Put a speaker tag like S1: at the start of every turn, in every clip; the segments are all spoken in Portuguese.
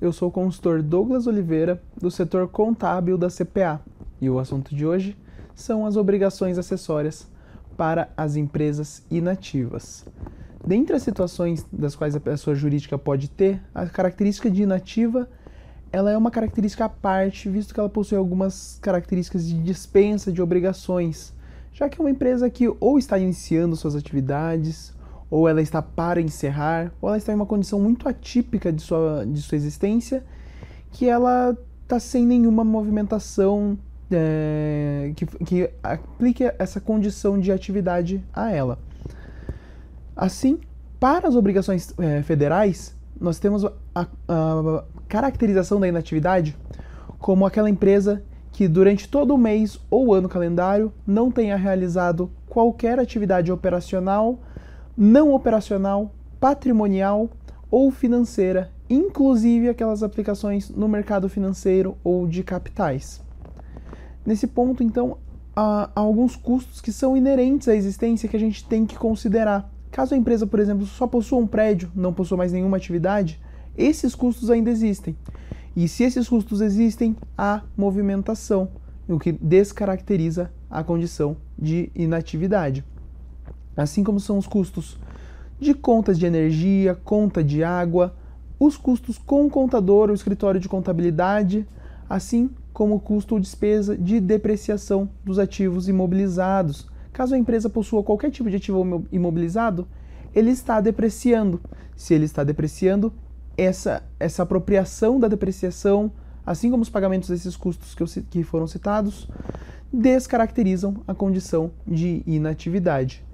S1: eu sou o consultor Douglas Oliveira, do setor contábil da CPA, e o assunto de hoje são as obrigações acessórias para as empresas inativas. Dentre as situações das quais a pessoa jurídica pode ter, a característica de inativa ela é uma característica à parte, visto que ela possui algumas características de dispensa de obrigações, já que é uma empresa que ou está iniciando suas atividades, ou ela está para encerrar, ou ela está em uma condição muito atípica de sua, de sua existência, que ela está sem nenhuma movimentação é, que, que aplique essa condição de atividade a ela. Assim, para as obrigações é, federais, nós temos a, a caracterização da inatividade como aquela empresa que durante todo o mês ou ano calendário não tenha realizado qualquer atividade operacional, não operacional, patrimonial ou financeira, inclusive aquelas aplicações no mercado financeiro ou de capitais. Nesse ponto, então, há alguns custos que são inerentes à existência que a gente tem que considerar. Caso a empresa, por exemplo, só possua um prédio, não possua mais nenhuma atividade, esses custos ainda existem. E se esses custos existem, há movimentação, o que descaracteriza a condição de inatividade. Assim como são os custos de contas de energia, conta de água, os custos com o contador ou escritório de contabilidade, assim como o custo ou despesa de depreciação dos ativos imobilizados. Caso a empresa possua qualquer tipo de ativo imobilizado, ele está depreciando. Se ele está depreciando, essa, essa apropriação da depreciação, assim como os pagamentos desses custos que, eu, que foram citados, descaracterizam a condição de inatividade.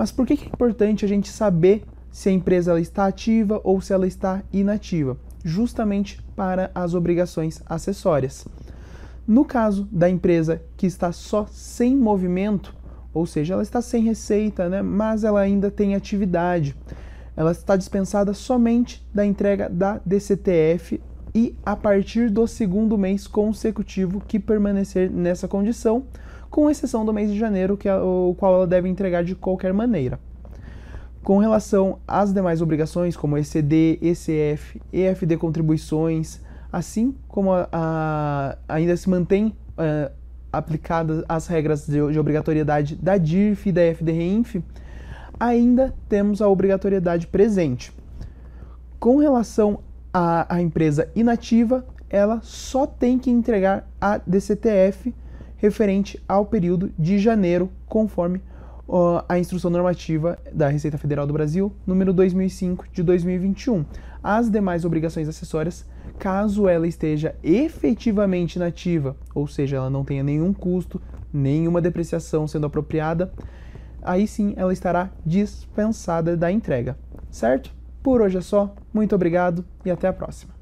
S1: Mas por que é importante a gente saber se a empresa está ativa ou se ela está inativa? Justamente para as obrigações acessórias. No caso da empresa que está só sem movimento, ou seja, ela está sem receita, né, mas ela ainda tem atividade, ela está dispensada somente da entrega da DCTF e a partir do segundo mês consecutivo que permanecer nessa condição, com exceção do mês de janeiro, que é o qual ela deve entregar de qualquer maneira. Com relação às demais obrigações, como ECD, ECF, EFD contribuições, assim como a, a, ainda se mantém uh, aplicadas as regras de, de, obrigatoriedade da DIRF e da FDRINF, ainda temos a obrigatoriedade presente. Com relação à empresa inativa, ela só tem que entregar a DCTF referente ao período de janeiro, conforme uh, a instrução normativa da Receita Federal do Brasil, número 2005 de 2021. As demais obrigações acessórias caso ela esteja efetivamente inativa, ou seja, ela não tenha nenhum custo, nenhuma depreciação sendo apropriada, aí sim ela estará dispensada da entrega, certo? Por hoje é só, muito obrigado e até a próxima.